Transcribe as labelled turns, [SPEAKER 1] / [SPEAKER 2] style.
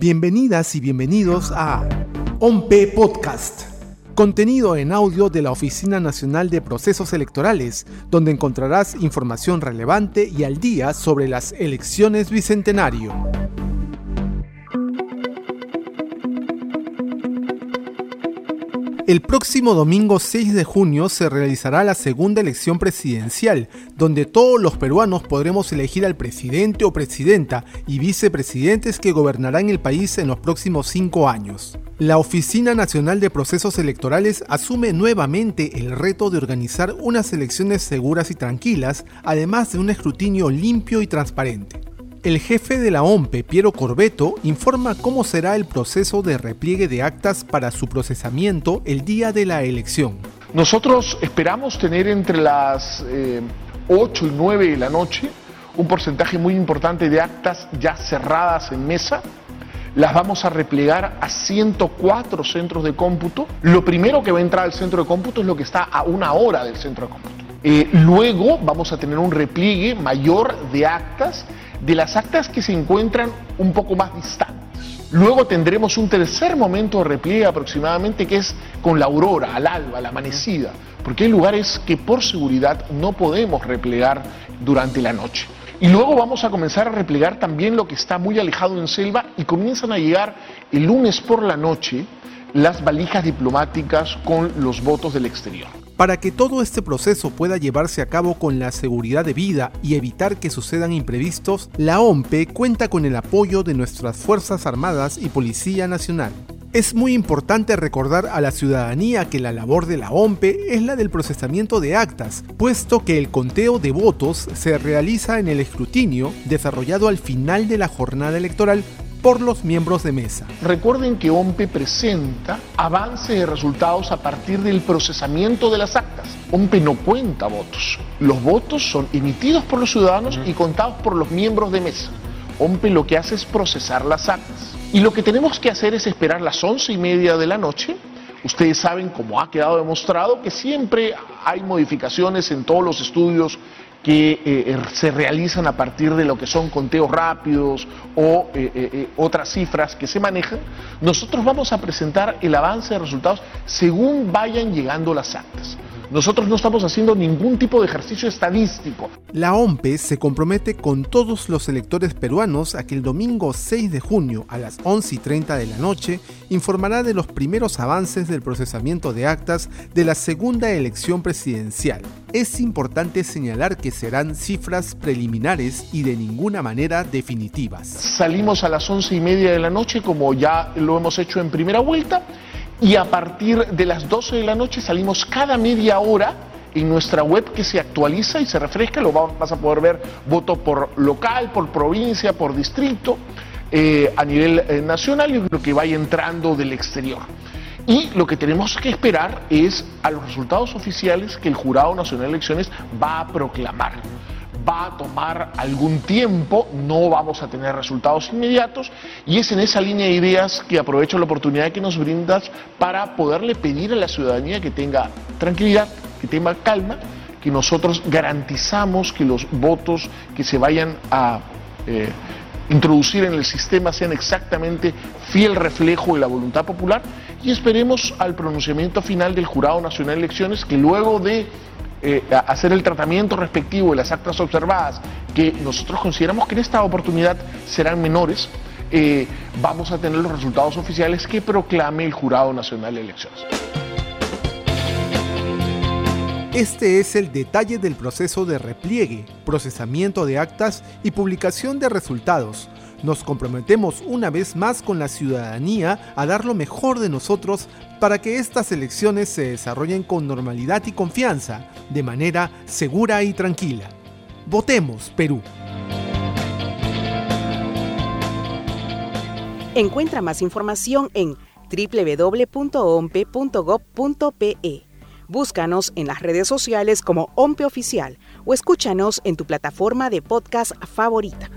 [SPEAKER 1] Bienvenidas y bienvenidos a OMPE Podcast, contenido en audio de la Oficina Nacional de Procesos Electorales, donde encontrarás información relevante y al día sobre las elecciones bicentenario. El próximo domingo 6 de junio se realizará la segunda elección presidencial, donde todos los peruanos podremos elegir al presidente o presidenta y vicepresidentes que gobernarán el país en los próximos cinco años. La Oficina Nacional de Procesos Electorales asume nuevamente el reto de organizar unas elecciones seguras y tranquilas, además de un escrutinio limpio y transparente. El jefe de la OMPE, Piero Corbeto, informa cómo será el proceso de repliegue de actas para su procesamiento el día de la elección.
[SPEAKER 2] Nosotros esperamos tener entre las 8 eh, y 9 de la noche un porcentaje muy importante de actas ya cerradas en mesa. Las vamos a replegar a 104 centros de cómputo. Lo primero que va a entrar al centro de cómputo es lo que está a una hora del centro de cómputo. Eh, luego vamos a tener un repliegue mayor de actas de las actas que se encuentran un poco más distantes. Luego tendremos un tercer momento de repliegue aproximadamente que es con la aurora, al alba, la amanecida, porque hay lugares que por seguridad no podemos replegar durante la noche. Y luego vamos a comenzar a replegar también lo que está muy alejado en selva y comienzan a llegar el lunes por la noche las valijas diplomáticas con los votos del exterior.
[SPEAKER 1] Para que todo este proceso pueda llevarse a cabo con la seguridad debida y evitar que sucedan imprevistos, la OMPE cuenta con el apoyo de nuestras Fuerzas Armadas y Policía Nacional. Es muy importante recordar a la ciudadanía que la labor de la OMPE es la del procesamiento de actas, puesto que el conteo de votos se realiza en el escrutinio desarrollado al final de la jornada electoral por los miembros de mesa.
[SPEAKER 2] Recuerden que OMPE presenta avance de resultados a partir del procesamiento de las actas. OMPE no cuenta votos. Los votos son emitidos por los ciudadanos y contados por los miembros de mesa. OMPE lo que hace es procesar las actas. Y lo que tenemos que hacer es esperar las once y media de la noche Ustedes saben, como ha quedado demostrado, que siempre hay modificaciones en todos los estudios que eh, eh, se realizan a partir de lo que son conteos rápidos o eh, otras cifras que se manejan, nosotros vamos a presentar el avance de resultados según vayan llegando las actas. Nosotros no estamos haciendo ningún tipo de ejercicio estadístico.
[SPEAKER 1] La OMPE se compromete con todos los electores peruanos a que el domingo 6 de junio a las 11 y 30 de la noche informará de los primeros avances del procesamiento de actas de la segunda elección presidencial. Es importante señalar que serán cifras preliminares y de ninguna manera definitivas.
[SPEAKER 2] Salimos a las 11 y media de la noche como ya lo hemos hecho en primera vuelta y a partir de las 12 de la noche salimos cada media hora en nuestra web que se actualiza y se refresca, lo vas a poder ver voto por local, por provincia, por distrito, eh, a nivel eh, nacional y lo que vaya entrando del exterior. Y lo que tenemos que esperar es a los resultados oficiales que el Jurado Nacional de Elecciones va a proclamar va a tomar algún tiempo, no vamos a tener resultados inmediatos y es en esa línea de ideas que aprovecho la oportunidad que nos brindas para poderle pedir a la ciudadanía que tenga tranquilidad, que tenga calma, que nosotros garantizamos que los votos que se vayan a eh, introducir en el sistema sean exactamente fiel reflejo de la voluntad popular y esperemos al pronunciamiento final del Jurado Nacional de Elecciones que luego de eh, hacer el tratamiento respectivo de las actas observadas, que nosotros consideramos que en esta oportunidad serán menores, eh, vamos a tener los resultados oficiales que proclame el Jurado Nacional de Elecciones.
[SPEAKER 1] Este es el detalle del proceso de repliegue, procesamiento de actas y publicación de resultados nos comprometemos una vez más con la ciudadanía a dar lo mejor de nosotros para que estas elecciones se desarrollen con normalidad y confianza, de manera segura y tranquila. Votemos, Perú.
[SPEAKER 3] Encuentra más información en www.ompe.gov.pe. Búscanos en las redes sociales como OMPE Oficial o escúchanos en tu plataforma de podcast favorita.